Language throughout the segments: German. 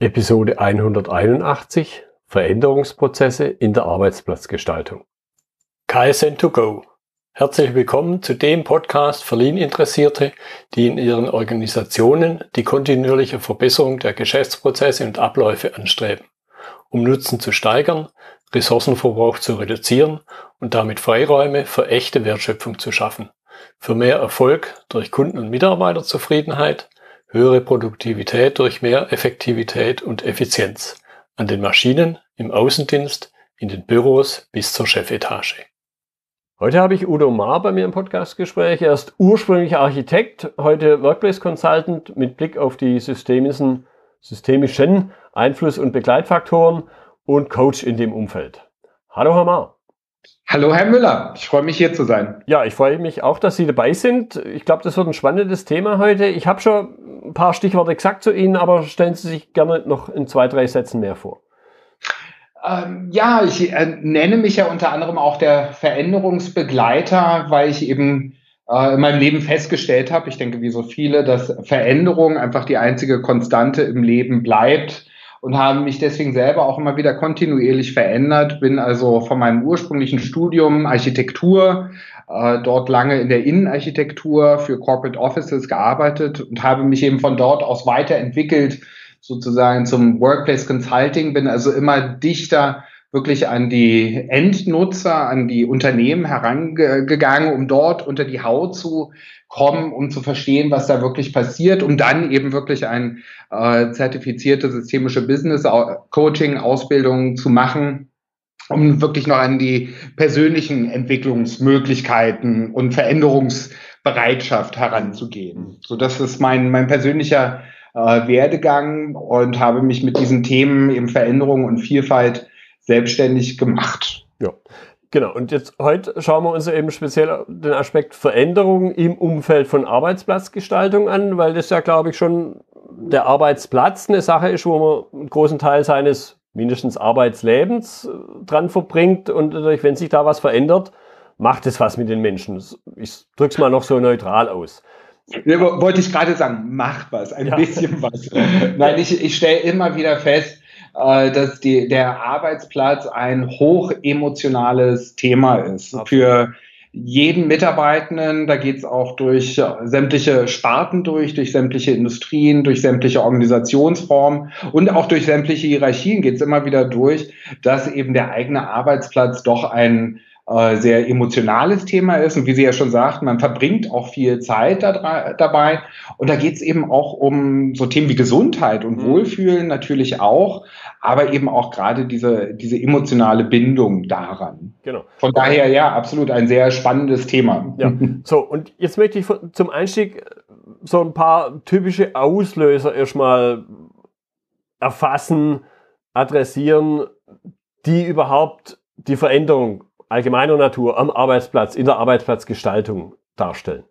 Episode 181 Veränderungsprozesse in der Arbeitsplatzgestaltung. KSN2Go. Herzlich willkommen zu dem Podcast für Lean-Interessierte, die in ihren Organisationen die kontinuierliche Verbesserung der Geschäftsprozesse und Abläufe anstreben, um Nutzen zu steigern, Ressourcenverbrauch zu reduzieren und damit Freiräume für echte Wertschöpfung zu schaffen, für mehr Erfolg durch Kunden- und Mitarbeiterzufriedenheit, höhere Produktivität durch mehr Effektivität und Effizienz an den Maschinen, im Außendienst, in den Büros bis zur Chefetage. Heute habe ich Udo Maar bei mir im Podcastgespräch. Er ist ursprünglich Architekt, heute Workplace Consultant mit Blick auf die systemischen, systemischen Einfluss- und Begleitfaktoren und Coach in dem Umfeld. Hallo Herr Maar. Hallo Herr Müller, ich freue mich hier zu sein. Ja, ich freue mich auch, dass Sie dabei sind. Ich glaube, das wird ein spannendes Thema heute. Ich habe schon ein paar Stichworte gesagt zu Ihnen, aber stellen Sie sich gerne noch in zwei, drei Sätzen mehr vor. Ähm, ja, ich äh, nenne mich ja unter anderem auch der Veränderungsbegleiter, weil ich eben äh, in meinem Leben festgestellt habe, ich denke wie so viele, dass Veränderung einfach die einzige Konstante im Leben bleibt und habe mich deswegen selber auch immer wieder kontinuierlich verändert. Bin also von meinem ursprünglichen Studium Architektur äh, dort lange in der Innenarchitektur für Corporate Offices gearbeitet und habe mich eben von dort aus weiterentwickelt sozusagen zum Workplace Consulting. Bin also immer dichter wirklich an die Endnutzer, an die Unternehmen herangegangen, um dort unter die Haut zu kommen, um zu verstehen, was da wirklich passiert, um dann eben wirklich ein äh, zertifizierte systemische Business Coaching Ausbildung zu machen, um wirklich noch an die persönlichen Entwicklungsmöglichkeiten und Veränderungsbereitschaft heranzugehen. So, das ist mein mein persönlicher äh, Werdegang und habe mich mit diesen Themen eben Veränderung und Vielfalt selbstständig gemacht. Ja. Genau, und jetzt heute schauen wir uns eben speziell den Aspekt Veränderung im Umfeld von Arbeitsplatzgestaltung an, weil das ja, glaube ich, schon der Arbeitsplatz eine Sache ist, wo man einen großen Teil seines mindestens Arbeitslebens äh, dran verbringt und natürlich, wenn sich da was verändert, macht es was mit den Menschen. Ich drücke es mal noch so neutral aus. Ja, wollte ich gerade sagen, macht was, ein ja. bisschen was. Nein, ich, ich stelle immer wieder fest, dass die, der Arbeitsplatz ein hoch emotionales Thema ist. Für jeden Mitarbeitenden, da geht es auch durch sämtliche Sparten durch, durch sämtliche Industrien, durch sämtliche Organisationsformen und auch durch sämtliche Hierarchien geht es immer wieder durch, dass eben der eigene Arbeitsplatz doch ein äh, sehr emotionales Thema ist. Und wie Sie ja schon sagten, man verbringt auch viel Zeit da, dabei. Und da geht es eben auch um so Themen wie Gesundheit und mhm. Wohlfühlen natürlich auch, aber eben auch gerade diese, diese emotionale Bindung daran. Genau. Von daher, ja, absolut ein sehr spannendes Thema. Ja. So, und jetzt möchte ich zum Einstieg so ein paar typische Auslöser erstmal erfassen, adressieren, die überhaupt die Veränderung allgemeiner Natur am Arbeitsplatz, in der Arbeitsplatzgestaltung darstellen?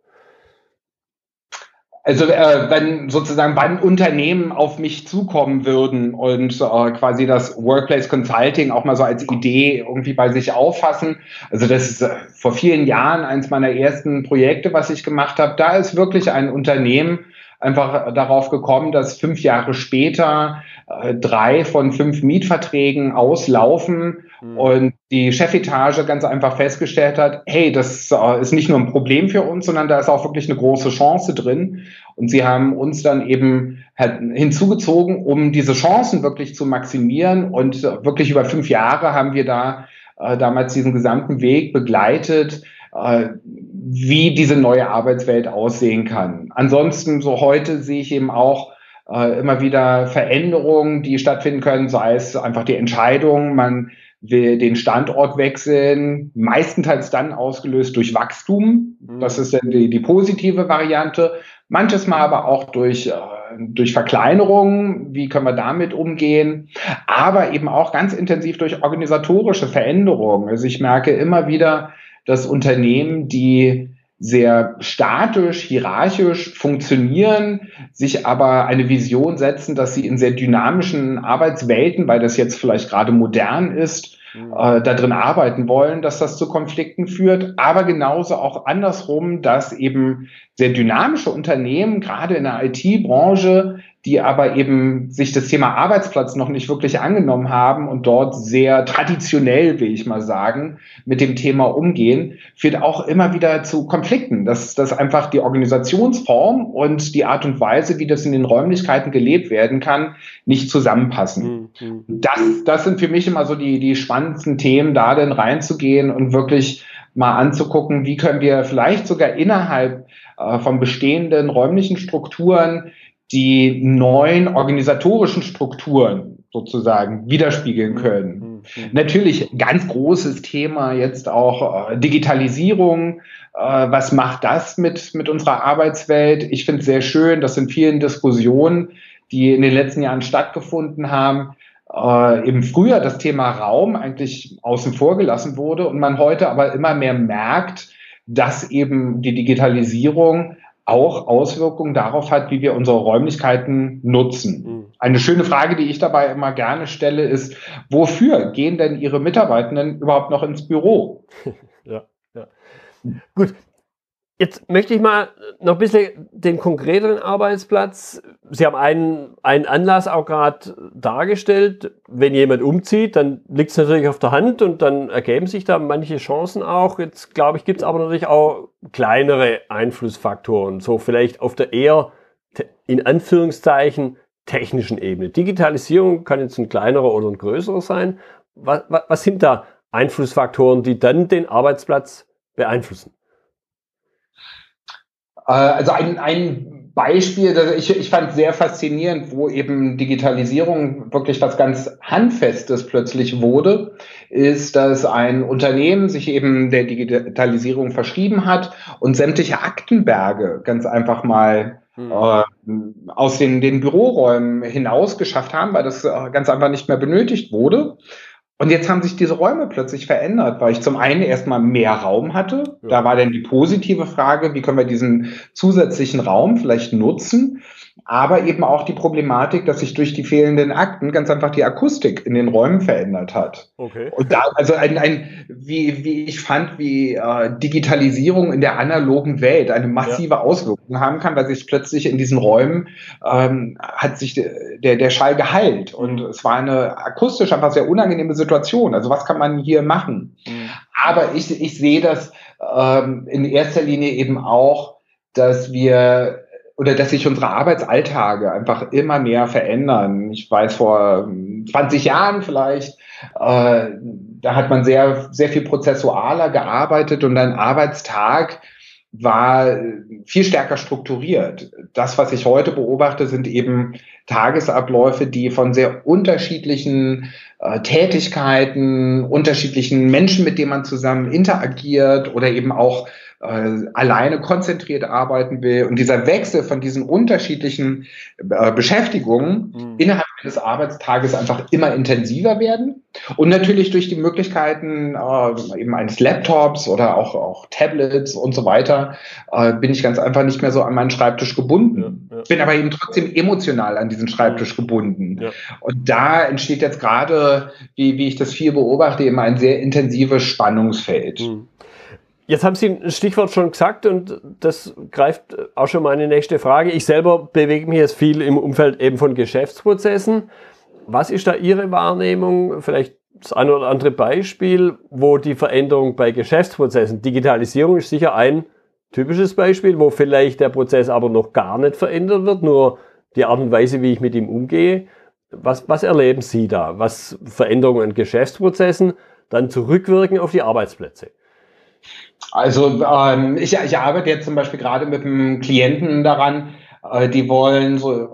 Also äh, wenn sozusagen wann Unternehmen auf mich zukommen würden und äh, quasi das Workplace Consulting auch mal so als Idee irgendwie bei sich auffassen. Also das ist äh, vor vielen Jahren eins meiner ersten Projekte, was ich gemacht habe. Da ist wirklich ein Unternehmen einfach darauf gekommen, dass fünf Jahre später äh, drei von fünf Mietverträgen auslaufen mhm. und die Chefetage ganz einfach festgestellt hat, hey, das äh, ist nicht nur ein Problem für uns, sondern da ist auch wirklich eine große Chance drin. Und sie haben uns dann eben hinzugezogen, um diese Chancen wirklich zu maximieren. Und äh, wirklich über fünf Jahre haben wir da äh, damals diesen gesamten Weg begleitet, äh, wie diese neue Arbeitswelt aussehen kann. Ansonsten, so heute sehe ich eben auch äh, immer wieder Veränderungen, die stattfinden können, sei es einfach die Entscheidung, man will den Standort wechseln, meistenteils dann ausgelöst durch Wachstum. Mhm. Das ist dann die, die positive Variante. Manches Mal aber auch durch, äh, durch Verkleinerungen. Wie können wir damit umgehen? Aber eben auch ganz intensiv durch organisatorische Veränderungen. Also ich merke immer wieder, dass Unternehmen, die sehr statisch, hierarchisch funktionieren, sich aber eine Vision setzen, dass sie in sehr dynamischen Arbeitswelten, weil das jetzt vielleicht gerade modern ist, mhm. äh, da drin arbeiten wollen, dass das zu Konflikten führt, aber genauso auch andersrum, dass eben sehr dynamische Unternehmen, gerade in der IT-Branche, die aber eben sich das Thema Arbeitsplatz noch nicht wirklich angenommen haben und dort sehr traditionell, will ich mal sagen, mit dem Thema umgehen, führt auch immer wieder zu Konflikten, dass, dass einfach die Organisationsform und die Art und Weise, wie das in den Räumlichkeiten gelebt werden kann, nicht zusammenpassen. Mhm. Das, das sind für mich immer so die, die spannendsten Themen, da denn reinzugehen und wirklich mal anzugucken, wie können wir vielleicht sogar innerhalb äh, von bestehenden räumlichen Strukturen die neuen organisatorischen Strukturen sozusagen widerspiegeln mhm. können. Mhm. Natürlich ganz großes Thema jetzt auch äh, Digitalisierung. Äh, was macht das mit, mit unserer Arbeitswelt? Ich finde es sehr schön, dass in vielen Diskussionen, die in den letzten Jahren stattgefunden haben, äh, eben früher das Thema Raum eigentlich außen vor gelassen wurde und man heute aber immer mehr merkt, dass eben die Digitalisierung auch Auswirkungen darauf hat, wie wir unsere Räumlichkeiten nutzen. Mhm. Eine schöne Frage, die ich dabei immer gerne stelle, ist, wofür gehen denn Ihre Mitarbeitenden überhaupt noch ins Büro? ja, ja. Gut, Jetzt möchte ich mal noch ein bisschen den konkreteren Arbeitsplatz. Sie haben einen, einen Anlass auch gerade dargestellt. Wenn jemand umzieht, dann liegt es natürlich auf der Hand und dann ergeben sich da manche Chancen auch. Jetzt glaube ich, gibt es aber natürlich auch kleinere Einflussfaktoren, so vielleicht auf der eher in Anführungszeichen technischen Ebene. Digitalisierung kann jetzt ein kleinerer oder ein größerer sein. Was, was, was sind da Einflussfaktoren, die dann den Arbeitsplatz beeinflussen? Äh, also ein, ein Beispiel, das ich, ich fand sehr faszinierend, wo eben Digitalisierung wirklich was ganz Handfestes plötzlich wurde, ist, dass ein Unternehmen sich eben der Digitalisierung verschrieben hat und sämtliche Aktenberge ganz einfach mal hm. äh, aus den, den Büroräumen hinaus geschafft haben, weil das äh, ganz einfach nicht mehr benötigt wurde. Und jetzt haben sich diese Räume plötzlich verändert, weil ich zum einen erstmal mehr Raum hatte. Ja. Da war dann die positive Frage, wie können wir diesen zusätzlichen Raum vielleicht nutzen? Aber eben auch die Problematik, dass sich durch die fehlenden Akten ganz einfach die Akustik in den Räumen verändert hat. Okay. Und da, also ein, ein wie, wie ich fand, wie äh, Digitalisierung in der analogen Welt eine massive ja. Auswirkung haben kann, weil sich plötzlich in diesen Räumen ähm, hat sich der, der Schall geheilt und es war eine akustisch einfach sehr unangenehme Situation. Also was kann man hier machen? Mhm. Aber ich, ich sehe das ähm, in erster Linie eben auch, dass wir oder dass sich unsere Arbeitsalltage einfach immer mehr verändern. Ich weiß, vor 20 Jahren vielleicht, äh, da hat man sehr, sehr viel prozessualer gearbeitet und ein Arbeitstag war viel stärker strukturiert. Das, was ich heute beobachte, sind eben Tagesabläufe, die von sehr unterschiedlichen äh, Tätigkeiten, unterschiedlichen Menschen, mit denen man zusammen interagiert oder eben auch äh, alleine konzentriert arbeiten will. Und dieser Wechsel von diesen unterschiedlichen äh, Beschäftigungen mhm. innerhalb des Arbeitstages einfach immer intensiver werden. Und natürlich durch die Möglichkeiten äh, eben eines Laptops oder auch, auch Tablets und so weiter äh, bin ich ganz einfach nicht mehr so an meinen Schreibtisch gebunden. Ja, ja. Bin aber eben trotzdem emotional an diesen Schreibtisch mhm. gebunden. Ja. Und da entsteht jetzt gerade, wie, wie ich das viel beobachte, eben ein sehr intensives Spannungsfeld. Mhm. Jetzt haben Sie ein Stichwort schon gesagt und das greift auch schon meine nächste Frage. Ich selber bewege mich jetzt viel im Umfeld eben von Geschäftsprozessen. Was ist da Ihre Wahrnehmung? Vielleicht das eine oder andere Beispiel, wo die Veränderung bei Geschäftsprozessen, Digitalisierung ist sicher ein typisches Beispiel, wo vielleicht der Prozess aber noch gar nicht verändert wird, nur die Art und Weise, wie ich mit ihm umgehe. Was, was erleben Sie da? Was Veränderungen in Geschäftsprozessen dann zurückwirken auf die Arbeitsplätze? Also ähm, ich, ich arbeite jetzt zum Beispiel gerade mit einem Klienten daran, äh, die wollen so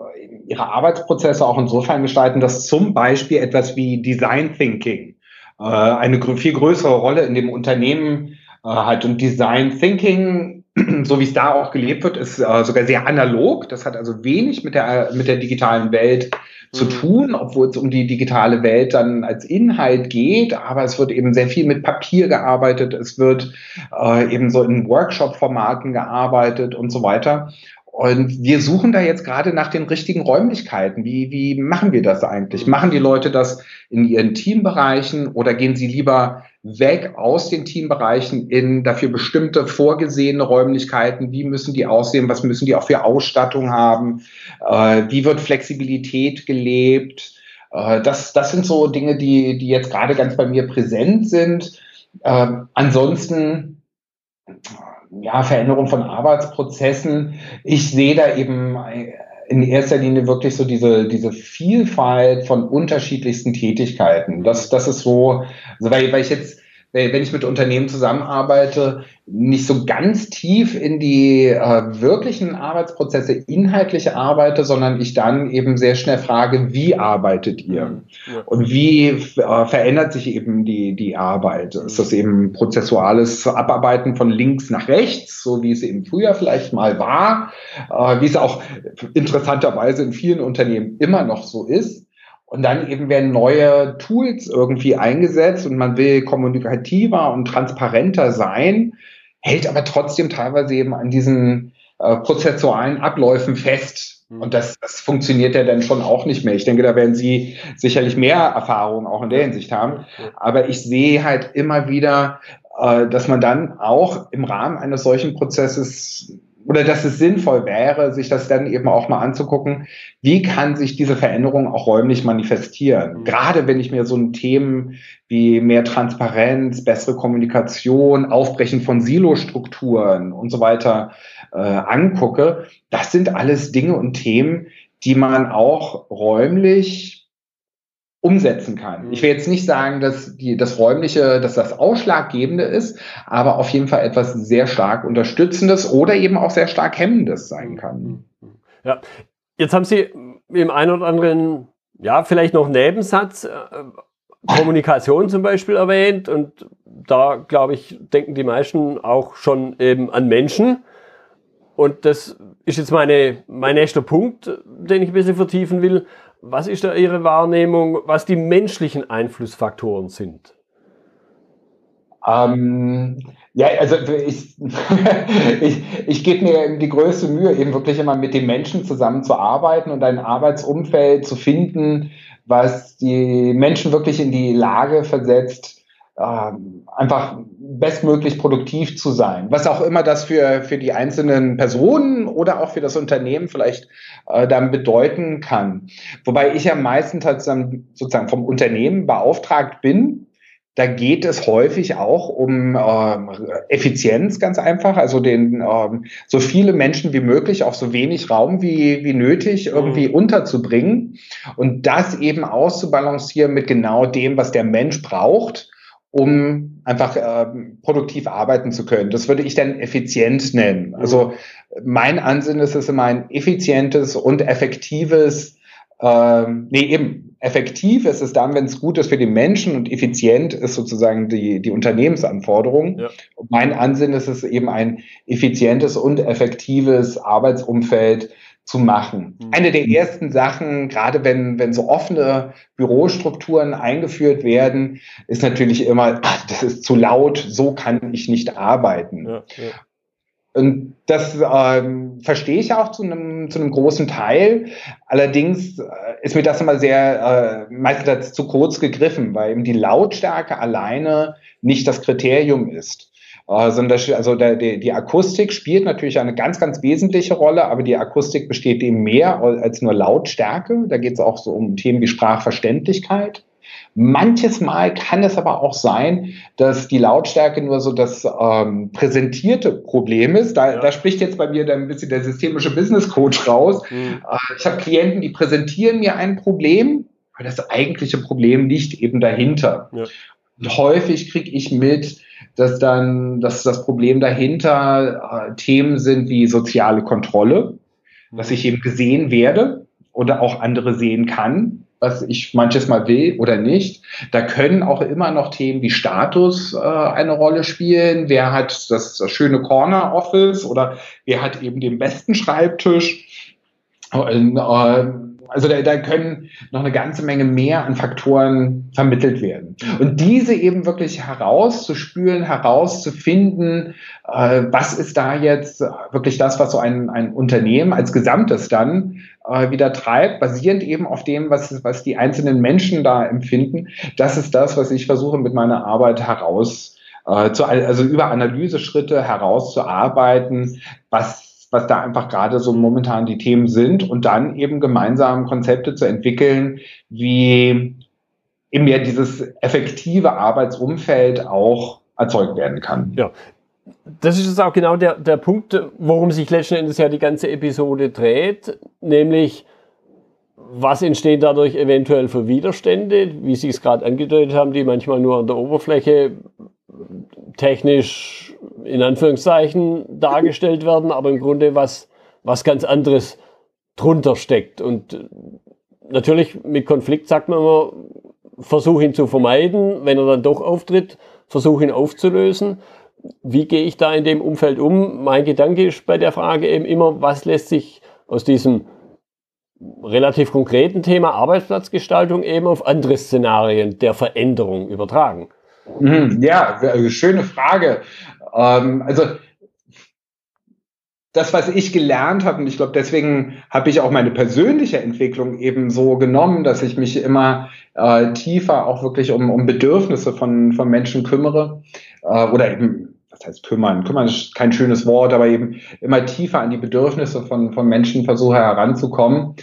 ihre Arbeitsprozesse auch insofern gestalten, dass zum Beispiel etwas wie Design Thinking äh, eine viel größere Rolle in dem Unternehmen äh, hat. Und Design Thinking, so wie es da auch gelebt wird, ist äh, sogar sehr analog. Das hat also wenig mit der, mit der digitalen Welt zu mhm. tun, obwohl es um die digitale Welt dann als Inhalt geht, aber es wird eben sehr viel mit Papier gearbeitet, es wird äh, eben so in Workshop-Formaten gearbeitet und so weiter. Und wir suchen da jetzt gerade nach den richtigen Räumlichkeiten. Wie, wie machen wir das eigentlich? Machen die Leute das in ihren Teambereichen oder gehen sie lieber weg aus den Teambereichen in dafür bestimmte vorgesehene Räumlichkeiten? Wie müssen die aussehen? Was müssen die auch für Ausstattung haben? Äh, wie wird Flexibilität gelebt? Äh, das, das sind so Dinge, die, die jetzt gerade ganz bei mir präsent sind. Äh, ansonsten ja, Veränderung von Arbeitsprozessen. Ich sehe da eben in erster Linie wirklich so diese, diese Vielfalt von unterschiedlichsten Tätigkeiten. Das, das ist so, also weil, weil ich jetzt wenn ich mit Unternehmen zusammenarbeite, nicht so ganz tief in die äh, wirklichen Arbeitsprozesse inhaltlich arbeite, sondern ich dann eben sehr schnell frage, wie arbeitet ihr? Mhm. Ja. Und wie äh, verändert sich eben die, die Arbeit? Ist das eben prozessuales Abarbeiten von links nach rechts, so wie es eben früher vielleicht mal war, äh, wie es auch interessanterweise in vielen Unternehmen immer noch so ist? Und dann eben werden neue Tools irgendwie eingesetzt und man will kommunikativer und transparenter sein, hält aber trotzdem teilweise eben an diesen äh, prozessualen Abläufen fest. Mhm. Und das, das funktioniert ja dann schon auch nicht mehr. Ich denke, da werden Sie sicherlich mehr Erfahrung auch in der Hinsicht haben. Aber ich sehe halt immer wieder, äh, dass man dann auch im Rahmen eines solchen Prozesses oder dass es sinnvoll wäre, sich das dann eben auch mal anzugucken, wie kann sich diese Veränderung auch räumlich manifestieren. Mhm. Gerade wenn ich mir so ein Themen wie mehr Transparenz, bessere Kommunikation, Aufbrechen von Silostrukturen und so weiter äh, angucke, das sind alles Dinge und Themen, die man auch räumlich umsetzen kann. Ich will jetzt nicht sagen, dass die, das Räumliche, dass das Ausschlaggebende ist, aber auf jeden Fall etwas sehr stark Unterstützendes oder eben auch sehr stark Hemmendes sein kann. Ja, jetzt haben Sie im einen oder anderen, ja, vielleicht noch Nebensatz, äh, Kommunikation zum Beispiel erwähnt und da, glaube ich, denken die meisten auch schon eben an Menschen. Und das ist jetzt meine, mein nächster Punkt, den ich ein bisschen vertiefen will. Was ist da Ihre Wahrnehmung, was die menschlichen Einflussfaktoren sind? Ähm, ja, also ich, ich, ich gebe mir die größte Mühe, eben wirklich immer mit den Menschen zusammenzuarbeiten und ein Arbeitsumfeld zu finden, was die Menschen wirklich in die Lage versetzt, einfach bestmöglich produktiv zu sein. Was auch immer das für, für die einzelnen Personen oder auch für das Unternehmen vielleicht äh, dann bedeuten kann. Wobei ich ja meistens halt sozusagen vom Unternehmen beauftragt bin, da geht es häufig auch um ähm, Effizienz ganz einfach, also den ähm, so viele Menschen wie möglich auf so wenig Raum wie, wie nötig irgendwie mhm. unterzubringen und das eben auszubalancieren mit genau dem, was der Mensch braucht um einfach äh, produktiv arbeiten zu können. Das würde ich dann effizient nennen. Also mein Ansinn ist es immer ein effizientes und effektives, äh, nee, eben effektiv ist es dann, wenn es gut ist für die Menschen und effizient ist sozusagen die, die Unternehmensanforderung. Ja. Mein Ansinn ist es eben ein effizientes und effektives Arbeitsumfeld, zu machen. Mhm. Eine der ersten Sachen, gerade wenn, wenn so offene Bürostrukturen eingeführt werden, ist natürlich immer, ach, das ist zu laut, so kann ich nicht arbeiten. Ja, ja. Und das ähm, verstehe ich auch zu einem, zu einem großen Teil. Allerdings äh, ist mir das immer sehr, äh, meistens zu kurz gegriffen, weil eben die Lautstärke alleine nicht das Kriterium ist. Also, also der, die, die Akustik spielt natürlich eine ganz, ganz wesentliche Rolle, aber die Akustik besteht eben mehr als nur Lautstärke. Da geht es auch so um Themen wie Sprachverständlichkeit. Manches Mal kann es aber auch sein, dass die Lautstärke nur so das ähm, präsentierte Problem ist. Da, ja. da spricht jetzt bei mir dann ein bisschen der systemische Business Coach raus. Mhm. Äh, ich habe Klienten, die präsentieren mir ein Problem, aber das eigentliche Problem liegt eben dahinter. Ja. Und häufig kriege ich mit, dass dann, dass das Problem dahinter äh, Themen sind wie soziale Kontrolle, dass ich eben gesehen werde oder auch andere sehen kann, was ich manches Mal will oder nicht. Da können auch immer noch Themen wie Status äh, eine Rolle spielen. Wer hat das, das schöne Corner Office oder wer hat eben den besten Schreibtisch? Äh, Also da, da können noch eine ganze Menge mehr an Faktoren vermittelt werden. Und diese eben wirklich herauszuspülen, herauszufinden, äh, was ist da jetzt wirklich das, was so ein, ein Unternehmen als Gesamtes dann äh, wieder treibt, basierend eben auf dem, was, was die einzelnen Menschen da empfinden. Das ist das, was ich versuche mit meiner Arbeit heraus äh, zu, also über Analyseschritte herauszuarbeiten, was was da einfach gerade so momentan die Themen sind und dann eben gemeinsam Konzepte zu entwickeln, wie eben ja dieses effektive Arbeitsumfeld auch erzeugt werden kann. Ja. Das ist jetzt auch genau der, der Punkt, worum sich letzten Endes ja die ganze Episode dreht, nämlich was entstehen dadurch eventuell für Widerstände, wie Sie es gerade angedeutet haben, die manchmal nur an der Oberfläche technisch in Anführungszeichen dargestellt werden, aber im Grunde was, was ganz anderes drunter steckt. Und natürlich mit Konflikt sagt man immer, versuch ihn zu vermeiden, wenn er dann doch auftritt, versuch ihn aufzulösen. Wie gehe ich da in dem Umfeld um? Mein Gedanke ist bei der Frage eben immer, was lässt sich aus diesem relativ konkreten Thema Arbeitsplatzgestaltung eben auf andere Szenarien der Veränderung übertragen? Mhm, ja, schöne Frage. Ähm, also das, was ich gelernt habe, und ich glaube, deswegen habe ich auch meine persönliche Entwicklung eben so genommen, dass ich mich immer äh, tiefer auch wirklich um, um Bedürfnisse von, von Menschen kümmere. Äh, oder eben, was heißt kümmern? Kümmern ist kein schönes Wort, aber eben immer tiefer an die Bedürfnisse von, von Menschen versuche heranzukommen.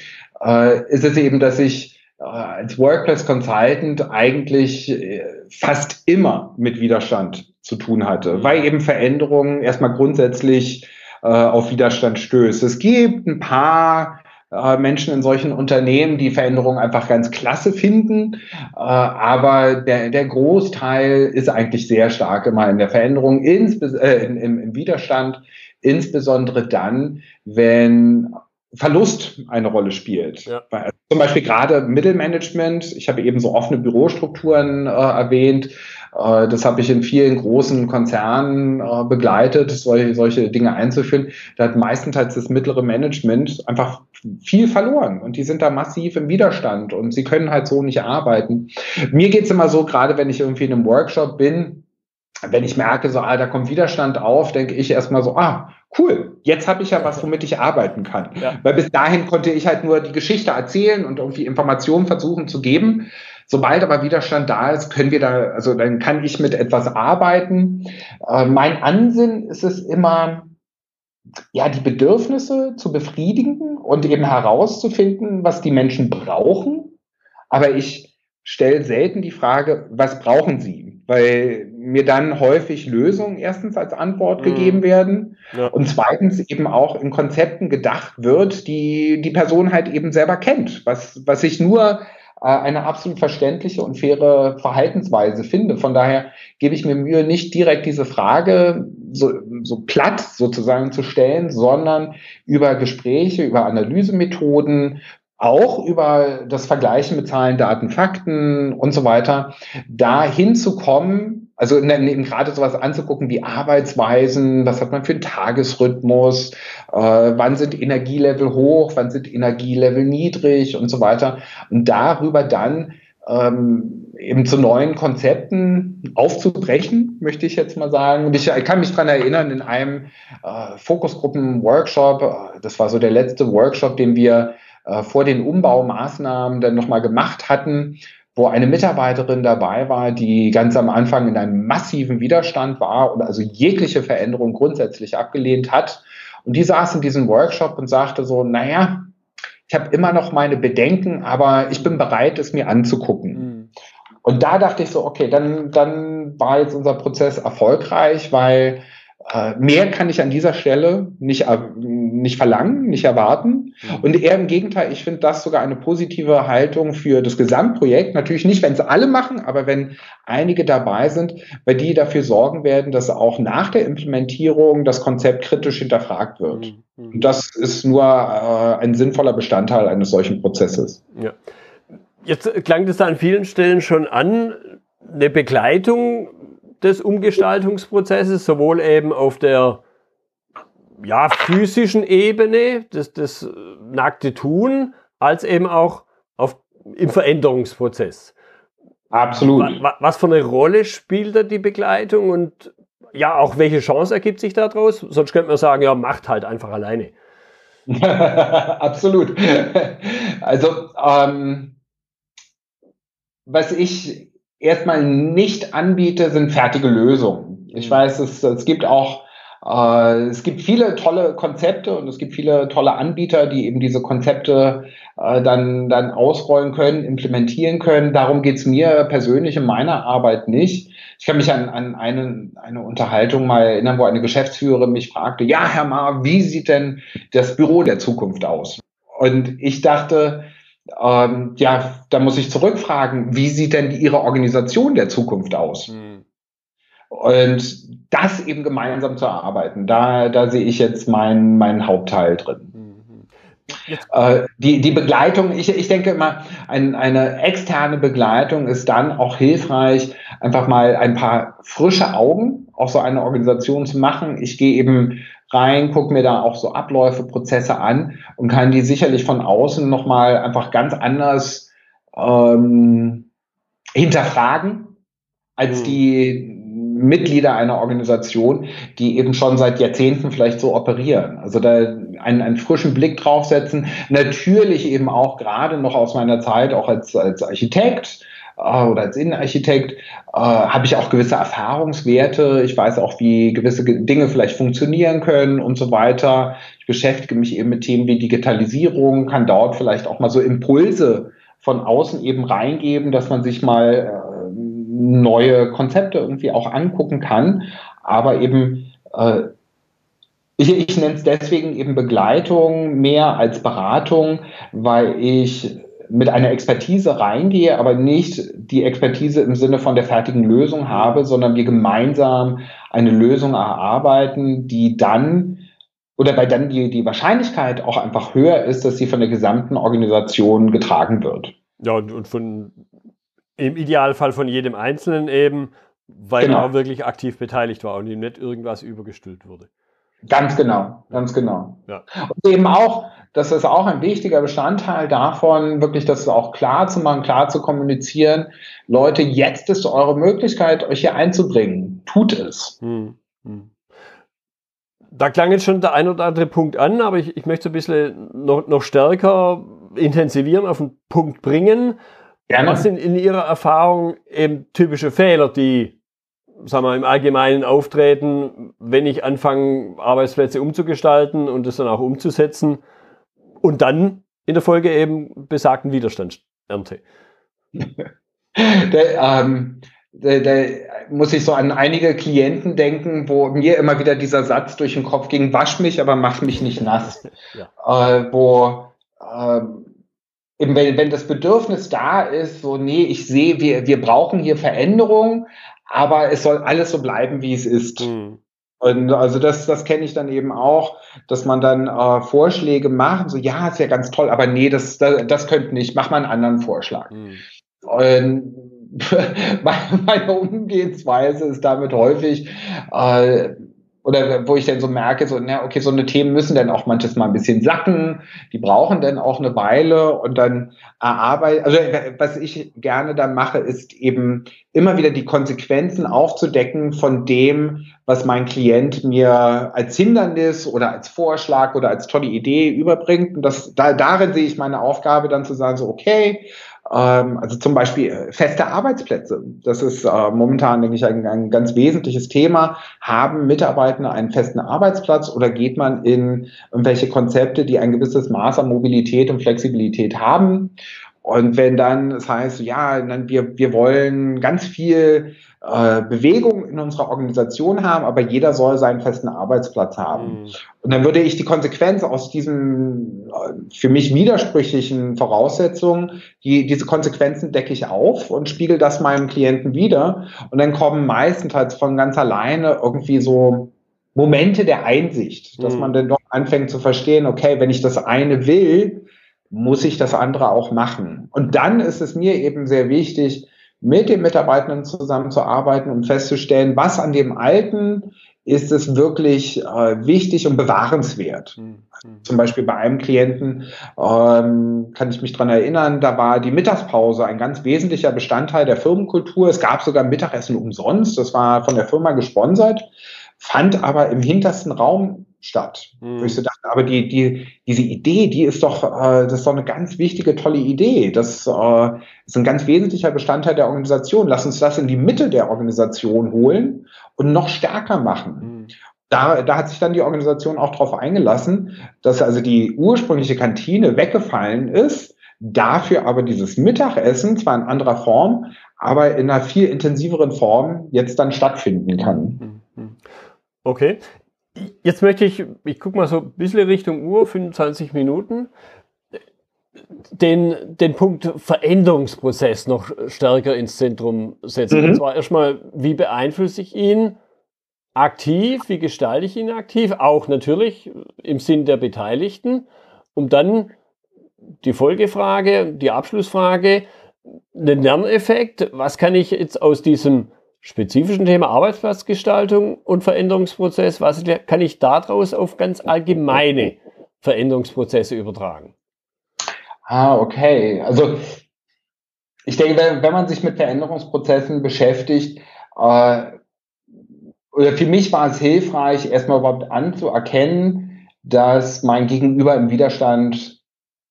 Äh, ist es eben, dass ich äh, als Workplace Consultant eigentlich äh, fast immer mit Widerstand zu tun hatte, mhm. weil eben Veränderungen erstmal grundsätzlich äh, auf Widerstand stößt. Es gibt ein paar äh, Menschen in solchen Unternehmen, die Veränderungen einfach ganz klasse finden, äh, aber der, der Großteil ist eigentlich sehr stark immer in der Veränderung, ins, äh, im, im Widerstand, insbesondere dann, wenn Verlust eine Rolle spielt. Ja. Zum Beispiel gerade Mittelmanagement. Ich habe eben so offene Bürostrukturen äh, erwähnt. Äh, das habe ich in vielen großen Konzernen äh, begleitet, solche, solche Dinge einzuführen. Da hat meistenteils das mittlere Management einfach viel verloren und die sind da massiv im Widerstand und sie können halt so nicht arbeiten. Mir geht's immer so, gerade wenn ich irgendwie in einem Workshop bin, wenn ich merke, so, ah, da kommt Widerstand auf, denke ich erstmal so, ah, cool, jetzt habe ich ja was, womit ich arbeiten kann. Ja. Weil bis dahin konnte ich halt nur die Geschichte erzählen und irgendwie Informationen versuchen zu geben. Sobald aber Widerstand da ist, können wir da, also dann kann ich mit etwas arbeiten. Äh, mein Ansinn ist es immer, ja, die Bedürfnisse zu befriedigen und eben herauszufinden, was die Menschen brauchen. Aber ich stelle selten die Frage, was brauchen sie? Weil mir dann häufig Lösungen erstens als Antwort mhm. gegeben werden ja. und zweitens eben auch in Konzepten gedacht wird, die die Person halt eben selber kennt, was, was ich nur äh, eine absolut verständliche und faire Verhaltensweise finde. Von daher gebe ich mir Mühe, nicht direkt diese Frage so, so platt sozusagen zu stellen, sondern über Gespräche, über Analysemethoden, auch über das Vergleichen mit Zahlen, Daten, Fakten und so weiter, da hinzukommen, also eben gerade sowas anzugucken wie Arbeitsweisen, was hat man für einen Tagesrhythmus, äh, wann sind Energielevel hoch, wann sind Energielevel niedrig und so weiter. Und darüber dann ähm, eben zu neuen Konzepten aufzubrechen, möchte ich jetzt mal sagen. Und ich, ich kann mich dran erinnern, in einem äh, Fokusgruppen-Workshop, äh, das war so der letzte Workshop, den wir äh, vor den Umbaumaßnahmen dann nochmal gemacht hatten, wo eine Mitarbeiterin dabei war, die ganz am Anfang in einem massiven Widerstand war und also jegliche Veränderung grundsätzlich abgelehnt hat. Und die saß in diesem Workshop und sagte so, naja, ich habe immer noch meine Bedenken, aber ich bin bereit, es mir anzugucken. Mhm. Und da dachte ich so, okay, dann, dann war jetzt unser Prozess erfolgreich, weil äh, mehr kann ich an dieser Stelle nicht, äh, nicht verlangen, nicht erwarten. Mhm. Und eher im Gegenteil, ich finde das sogar eine positive Haltung für das Gesamtprojekt. Natürlich nicht, wenn es alle machen, aber wenn einige dabei sind, weil die dafür sorgen werden, dass auch nach der Implementierung das Konzept kritisch hinterfragt wird. Mhm. Und das ist nur äh, ein sinnvoller Bestandteil eines solchen Prozesses. Ja. Jetzt klang das an vielen Stellen schon an, eine Begleitung des Umgestaltungsprozesses, sowohl eben auf der ja, physischen Ebene, das, das nackte Tun, als eben auch auf, im Veränderungsprozess. Absolut. Was, was für eine Rolle spielt da die Begleitung und ja, auch welche Chance ergibt sich daraus? Sonst könnte man sagen, ja, macht halt einfach alleine. Absolut. Also, ähm, was ich erstmal nicht anbiete, sind fertige Lösungen. Ich mhm. weiß, es, es gibt auch äh, es gibt viele tolle Konzepte und es gibt viele tolle Anbieter, die eben diese Konzepte äh, dann, dann ausrollen können, implementieren können. Darum geht's mir persönlich in meiner Arbeit nicht. Ich kann mich an, an eine, eine Unterhaltung mal erinnern, wo eine Geschäftsführerin mich fragte, ja, Herr Ma, wie sieht denn das Büro der Zukunft aus? Und ich dachte, ähm, ja, da muss ich zurückfragen, wie sieht denn Ihre Organisation der Zukunft aus? Mhm. Und das eben gemeinsam zu erarbeiten, da, da sehe ich jetzt meinen mein Hauptteil drin. Mhm. Äh, die, die Begleitung, ich, ich denke immer, ein, eine externe Begleitung ist dann auch hilfreich, einfach mal ein paar frische Augen auf so eine Organisation zu machen. Ich gehe eben rein, gucke mir da auch so Abläufe, Prozesse an und kann die sicherlich von außen nochmal einfach ganz anders ähm, hinterfragen, als mhm. die Mitglieder einer Organisation, die eben schon seit Jahrzehnten vielleicht so operieren. Also da einen, einen frischen Blick draufsetzen. Natürlich eben auch gerade noch aus meiner Zeit, auch als, als Architekt äh, oder als Innenarchitekt, äh, habe ich auch gewisse Erfahrungswerte. Ich weiß auch, wie gewisse Dinge vielleicht funktionieren können und so weiter. Ich beschäftige mich eben mit Themen wie Digitalisierung, kann dort vielleicht auch mal so Impulse von außen eben reingeben, dass man sich mal äh, neue Konzepte irgendwie auch angucken kann. Aber eben, äh, ich, ich nenne es deswegen eben Begleitung mehr als Beratung, weil ich mit einer Expertise reingehe, aber nicht die Expertise im Sinne von der fertigen Lösung habe, sondern wir gemeinsam eine Lösung erarbeiten, die dann oder bei dann die, die Wahrscheinlichkeit auch einfach höher ist, dass sie von der gesamten Organisation getragen wird. Ja, und, und von im Idealfall von jedem Einzelnen eben, weil genau. er auch wirklich aktiv beteiligt war und ihm nicht irgendwas übergestülpt wurde. Ganz genau, ganz genau. Ja. Und eben auch, das ist auch ein wichtiger Bestandteil davon, wirklich das auch klar zu machen, klar zu kommunizieren. Leute, jetzt ist eure Möglichkeit, euch hier einzubringen. Tut es. Hm, hm. Da klang jetzt schon der ein oder andere Punkt an, aber ich, ich möchte ein bisschen noch, noch stärker intensivieren, auf den Punkt bringen. Gerne. Was sind in Ihrer Erfahrung eben typische Fehler, die sagen wir, im Allgemeinen auftreten, wenn ich anfange, Arbeitsplätze umzugestalten und das dann auch umzusetzen und dann in der Folge eben besagten Widerstand ernte? der, ähm, da, da muss ich so an einige Klienten denken, wo mir immer wieder dieser Satz durch den Kopf ging, wasch mich, aber mach mich nicht nass. Ja. Äh, wo ähm, eben wenn, wenn das Bedürfnis da ist, so, nee, ich sehe, wir, wir brauchen hier Veränderung, aber es soll alles so bleiben, wie es ist. Mhm. Und also das, das kenne ich dann eben auch, dass man dann äh, Vorschläge macht, so ja, ist ja ganz toll, aber nee, das, das, das könnte nicht, mach mal einen anderen Vorschlag. Mhm. Und meine Umgehensweise ist damit häufig, äh, oder wo ich dann so merke, so, na, okay, so eine Themen müssen dann auch manches mal ein bisschen sacken, die brauchen dann auch eine Weile und dann erarbeiten, also was ich gerne dann mache, ist eben immer wieder die Konsequenzen aufzudecken von dem, was mein Klient mir als Hindernis oder als Vorschlag oder als tolle Idee überbringt. Und das, da, darin sehe ich meine Aufgabe dann zu sagen, so, okay, also zum Beispiel äh, feste Arbeitsplätze. Das ist äh, momentan, denke ich, ein, ein, ganz wesentliches Thema. Haben Mitarbeiter einen festen Arbeitsplatz oder geht man in irgendwelche Konzepte, die ein gewisses Maß an Mobilität und Flexibilität haben? Und wenn dann, das heißt, ja, dann wir, wir wollen ganz viel äh, Bewegung in unserer Organisation haben, aber jeder soll seinen festen Arbeitsplatz haben. Mhm. Und dann würde ich die Konsequenz aus diesen äh, für mich widersprüchlichen Voraussetzungen, die, diese Konsequenzen decke ich auf und spiegel das meinem Klienten wieder. Und dann kommen meistenteils von ganz alleine irgendwie so Momente der Einsicht, dass mhm. man dann doch anfängt zu verstehen, okay, wenn ich das eine will, muss ich das andere auch machen. Und dann ist es mir eben sehr wichtig, mit den Mitarbeitenden zusammenzuarbeiten und festzustellen, was an dem Alten ist es wirklich äh, wichtig und bewahrenswert. Mhm. Zum Beispiel bei einem Klienten ähm, kann ich mich dran erinnern, da war die Mittagspause ein ganz wesentlicher Bestandteil der Firmenkultur. Es gab sogar Mittagessen umsonst, das war von der Firma gesponsert, fand aber im hintersten Raum statt. Mhm. Wo ich so dachte, aber die, die, diese Idee, die ist doch, äh, das ist doch eine ganz wichtige, tolle Idee. Das äh, ist ein ganz wesentlicher Bestandteil der Organisation. Lass uns das in die Mitte der Organisation holen und noch stärker machen. Mhm. Da, da hat sich dann die Organisation auch darauf eingelassen, dass also die ursprüngliche Kantine weggefallen ist, dafür aber dieses Mittagessen, zwar in anderer Form, aber in einer viel intensiveren Form jetzt dann stattfinden kann. Mhm. Okay, Jetzt möchte ich, ich gucke mal so ein bisschen Richtung Uhr, 25 Minuten, den, den Punkt Veränderungsprozess noch stärker ins Zentrum setzen. Mhm. Und zwar erstmal, wie beeinflusse ich ihn aktiv, wie gestalte ich ihn aktiv, auch natürlich im Sinn der Beteiligten, um dann die Folgefrage, die Abschlussfrage, den Lerneffekt, was kann ich jetzt aus diesem spezifischen Thema Arbeitsplatzgestaltung und Veränderungsprozess, was kann ich daraus auf ganz allgemeine Veränderungsprozesse übertragen? Ah, okay. Also ich denke, wenn, man sich mit Veränderungsprozessen beschäftigt, äh, oder für mich war es hilfreich, erstmal überhaupt anzuerkennen, dass mein Gegenüber im Widerstand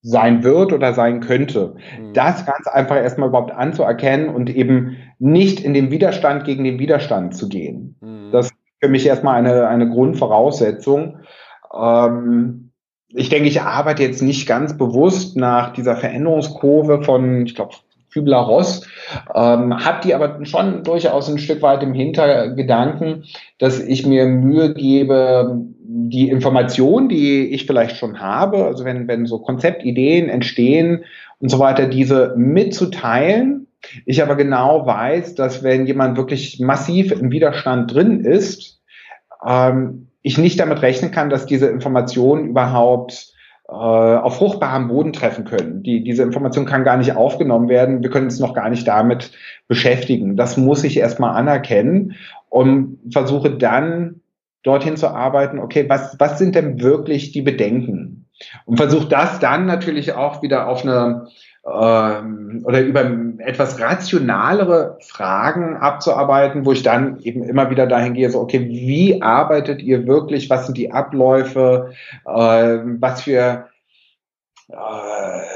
sein wird oder sein könnte. Mhm. Das ganz einfach erstmal überhaupt anzuerkennen und eben nicht in den Widerstand gegen den Widerstand zu gehen. Mhm. Das ist für mich erstmal eine, eine Grundvoraussetzung. Ähm, ich denke, ich arbeite jetzt nicht ganz bewusst nach dieser Veränderungskurve von, ich glaube, Kübler-Ross, ähm, habe die aber schon durchaus ein Stück weit im Hintergedanken, dass ich mir Mühe gebe, die Information, die ich vielleicht schon habe, also wenn, wenn so Konzeptideen entstehen und so weiter, diese mitzuteilen. Ich aber genau weiß, dass wenn jemand wirklich massiv im Widerstand drin ist, ähm, ich nicht damit rechnen kann, dass diese Informationen überhaupt äh, auf fruchtbarem Boden treffen können. Die, diese Information kann gar nicht aufgenommen werden. Wir können uns noch gar nicht damit beschäftigen. Das muss ich erstmal anerkennen und versuche dann dorthin zu arbeiten, okay, was, was sind denn wirklich die Bedenken? Und versucht das dann natürlich auch wieder auf eine ähm, oder über etwas rationalere Fragen abzuarbeiten, wo ich dann eben immer wieder dahin gehe, so, okay, wie arbeitet ihr wirklich? Was sind die Abläufe? Äh, was für äh,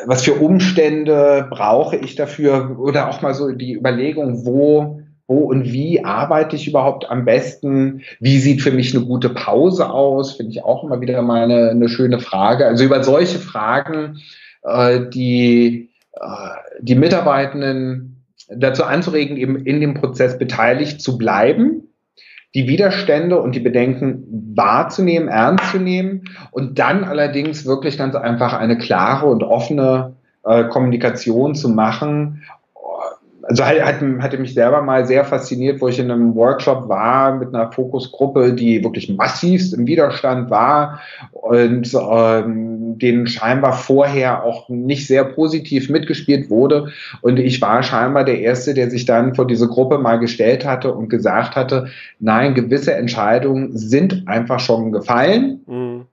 was für Umstände brauche ich dafür? Oder auch mal so die Überlegung, wo wo und wie arbeite ich überhaupt am besten? Wie sieht für mich eine gute Pause aus? Finde ich auch immer wieder mal eine, eine schöne Frage. Also über solche Fragen, äh, die äh, die Mitarbeitenden dazu anzuregen, eben in dem Prozess beteiligt zu bleiben, die Widerstände und die Bedenken wahrzunehmen, ernst zu nehmen und dann allerdings wirklich ganz einfach eine klare und offene äh, Kommunikation zu machen also hat, hatte mich selber mal sehr fasziniert, wo ich in einem Workshop war mit einer Fokusgruppe, die wirklich massivst im Widerstand war und ähm, denen scheinbar vorher auch nicht sehr positiv mitgespielt wurde. Und ich war scheinbar der Erste, der sich dann vor diese Gruppe mal gestellt hatte und gesagt hatte, nein, gewisse Entscheidungen sind einfach schon gefallen. Mhm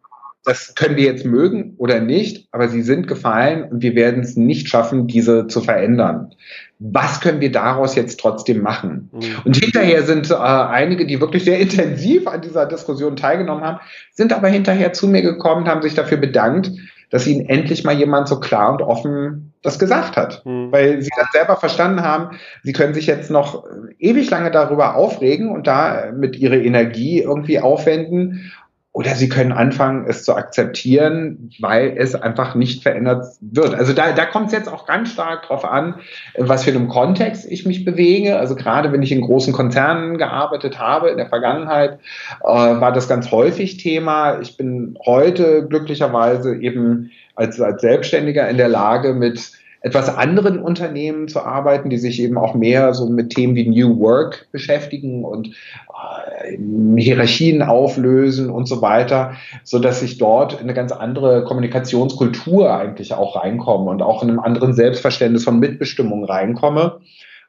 das können wir jetzt mögen oder nicht, aber sie sind gefallen und wir werden es nicht schaffen, diese zu verändern. Was können wir daraus jetzt trotzdem machen? Mhm. Und hinterher sind äh, einige, die wirklich sehr intensiv an dieser Diskussion teilgenommen haben, sind aber hinterher zu mir gekommen, haben sich dafür bedankt, dass ihnen endlich mal jemand so klar und offen das gesagt hat. Mhm. Weil sie dann selber verstanden haben, sie können sich jetzt noch ewig lange darüber aufregen und da mit ihrer Energie irgendwie aufwenden oder sie können anfangen, es zu akzeptieren, weil es einfach nicht verändert wird. Also da, da kommt es jetzt auch ganz stark drauf an, was für einem Kontext ich mich bewege. Also gerade wenn ich in großen Konzernen gearbeitet habe in der Vergangenheit, äh, war das ganz häufig Thema. Ich bin heute glücklicherweise eben als, als Selbstständiger in der Lage, mit etwas anderen Unternehmen zu arbeiten, die sich eben auch mehr so mit Themen wie New Work beschäftigen und äh, Hierarchien auflösen und so weiter, so dass ich dort eine ganz andere Kommunikationskultur eigentlich auch reinkomme und auch in einem anderen Selbstverständnis von Mitbestimmung reinkomme.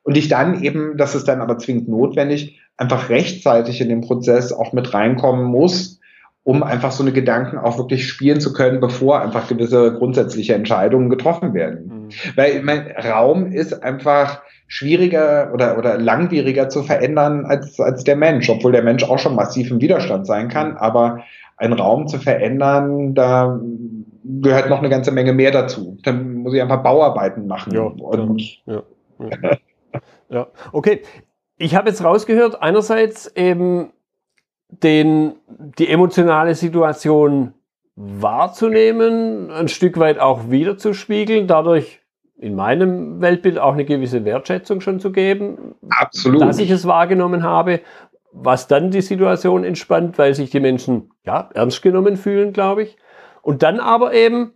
Und ich dann eben, das ist dann aber zwingend notwendig, einfach rechtzeitig in den Prozess auch mit reinkommen muss, um einfach so eine Gedanken auch wirklich spielen zu können, bevor einfach gewisse grundsätzliche Entscheidungen getroffen werden. Mhm. Weil mein Raum ist einfach schwieriger oder, oder langwieriger zu verändern als, als der Mensch, obwohl der Mensch auch schon massiv im Widerstand sein kann, aber einen Raum zu verändern, da gehört noch eine ganze Menge mehr dazu. Dann muss ich einfach Bauarbeiten machen. Ja, ja, ja, ja. okay. Ich habe jetzt rausgehört, einerseits eben den, die emotionale Situation wahrzunehmen, ein Stück weit auch wiederzuspiegeln, dadurch in meinem Weltbild auch eine gewisse Wertschätzung schon zu geben, Absolut. dass ich es wahrgenommen habe, was dann die Situation entspannt, weil sich die Menschen ja ernst genommen fühlen, glaube ich. Und dann aber eben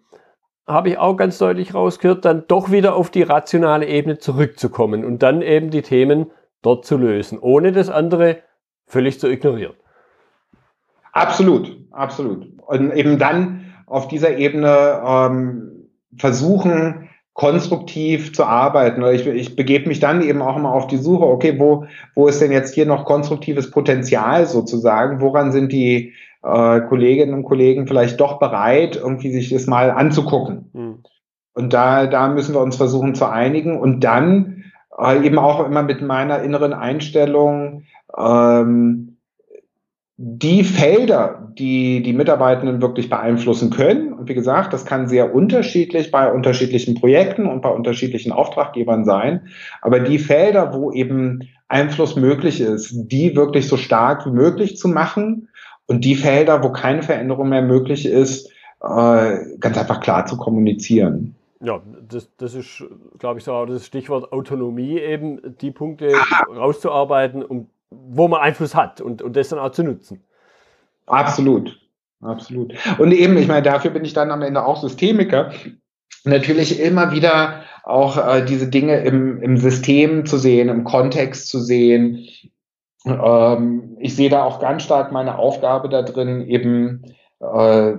habe ich auch ganz deutlich rausgehört, dann doch wieder auf die rationale Ebene zurückzukommen und dann eben die Themen dort zu lösen, ohne das andere völlig zu ignorieren. Absolut, absolut. Und eben dann auf dieser Ebene ähm, versuchen, konstruktiv zu arbeiten. Ich, ich begebe mich dann eben auch immer auf die Suche, okay, wo, wo ist denn jetzt hier noch konstruktives Potenzial sozusagen? Woran sind die äh, Kolleginnen und Kollegen vielleicht doch bereit, irgendwie sich das mal anzugucken? Mhm. Und da, da müssen wir uns versuchen zu einigen und dann äh, eben auch immer mit meiner inneren Einstellung, ähm, die Felder, die die Mitarbeitenden wirklich beeinflussen können, und wie gesagt, das kann sehr unterschiedlich bei unterschiedlichen Projekten und bei unterschiedlichen Auftraggebern sein, aber die Felder, wo eben Einfluss möglich ist, die wirklich so stark wie möglich zu machen und die Felder, wo keine Veränderung mehr möglich ist, äh, ganz einfach klar zu kommunizieren. Ja, das, das ist, glaube ich, so das Stichwort Autonomie eben, die Punkte rauszuarbeiten, um wo man Einfluss hat und, und das dann auch zu nutzen. Absolut, absolut. Und eben, ich meine, dafür bin ich dann am Ende auch Systemiker. Natürlich immer wieder auch äh, diese Dinge im, im System zu sehen, im Kontext zu sehen. Ähm, ich sehe da auch ganz stark meine Aufgabe da drin, eben äh,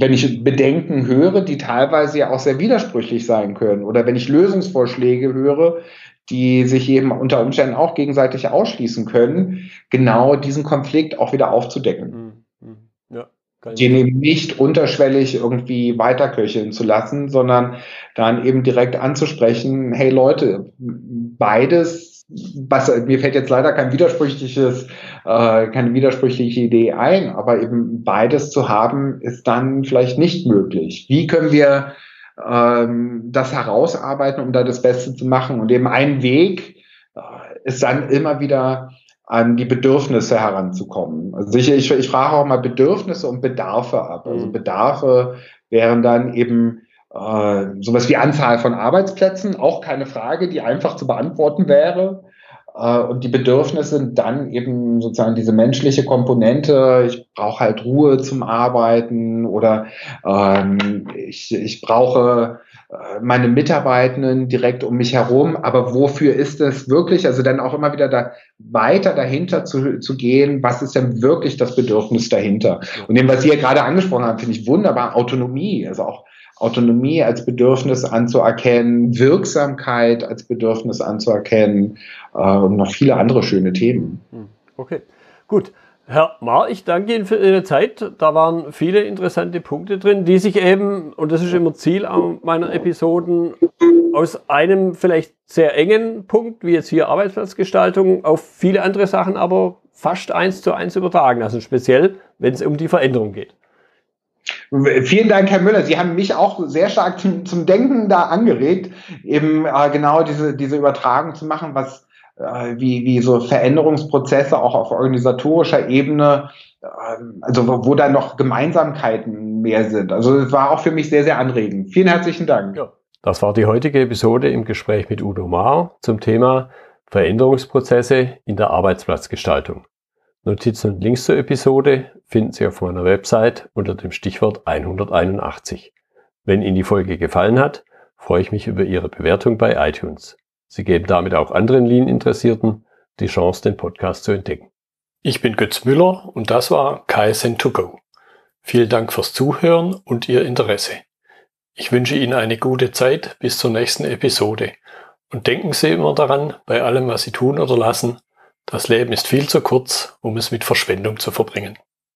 wenn ich Bedenken höre, die teilweise ja auch sehr widersprüchlich sein können, oder wenn ich Lösungsvorschläge höre, die sich eben unter Umständen auch gegenseitig ausschließen können, genau diesen Konflikt auch wieder aufzudecken. Mhm. Mhm. Ja, den eben nicht unterschwellig irgendwie weiterköcheln zu lassen, sondern dann eben direkt anzusprechen, hey Leute, beides, was, mir fällt jetzt leider kein widersprüchliches, äh, keine widersprüchliche Idee ein, aber eben beides zu haben, ist dann vielleicht nicht möglich. Wie können wir ähm, das herausarbeiten, um da das Beste zu machen. Und eben ein Weg äh, ist dann immer wieder an die Bedürfnisse heranzukommen. Also ich, ich, ich frage auch mal Bedürfnisse und Bedarfe ab. Also mhm. Bedarfe wären dann eben äh, sowas wie Anzahl von Arbeitsplätzen, auch keine Frage, die einfach zu beantworten wäre. Äh, und die Bedürfnisse sind dann eben sozusagen diese menschliche Komponente. Ich brauche halt Ruhe zum Arbeiten oder ähm, ich, ich brauche äh, meine Mitarbeitenden direkt um mich herum. Aber wofür ist es wirklich? Also dann auch immer wieder da weiter dahinter zu, zu gehen. Was ist denn wirklich das Bedürfnis dahinter? Und dem, was Sie ja gerade angesprochen haben, finde ich wunderbar. Autonomie. Also auch Autonomie als Bedürfnis anzuerkennen, Wirksamkeit als Bedürfnis anzuerkennen und noch viele andere schöne Themen. Hm, okay, gut. Herr Mar, ich danke Ihnen für Ihre Zeit. Da waren viele interessante Punkte drin, die sich eben, und das ist immer Ziel meiner Episoden, aus einem vielleicht sehr engen Punkt, wie jetzt hier Arbeitsplatzgestaltung, auf viele andere Sachen aber fast eins zu eins übertragen lassen, speziell wenn es um die Veränderung geht. Vielen Dank, Herr Müller. Sie haben mich auch sehr stark zum, zum Denken da angeregt, eben äh, genau diese, diese Übertragung zu machen, was äh, wie, wie so Veränderungsprozesse auch auf organisatorischer Ebene, äh, also wo, wo da noch Gemeinsamkeiten mehr sind. Also es war auch für mich sehr, sehr anregend. Vielen herzlichen Dank. Ja. Das war die heutige Episode im Gespräch mit Udo Maar zum Thema Veränderungsprozesse in der Arbeitsplatzgestaltung. Notizen und Links zur Episode finden Sie auf meiner Website unter dem Stichwort 181. Wenn Ihnen die Folge gefallen hat, freue ich mich über Ihre Bewertung bei iTunes. Sie geben damit auch anderen Lean-Interessierten die Chance, den Podcast zu entdecken. Ich bin Götz Müller und das war KSN2Go. Vielen Dank fürs Zuhören und Ihr Interesse. Ich wünsche Ihnen eine gute Zeit bis zur nächsten Episode und denken Sie immer daran, bei allem, was Sie tun oder lassen, Das Leben ist viel zu kurz, um es mit Verschwendung zu verbringen.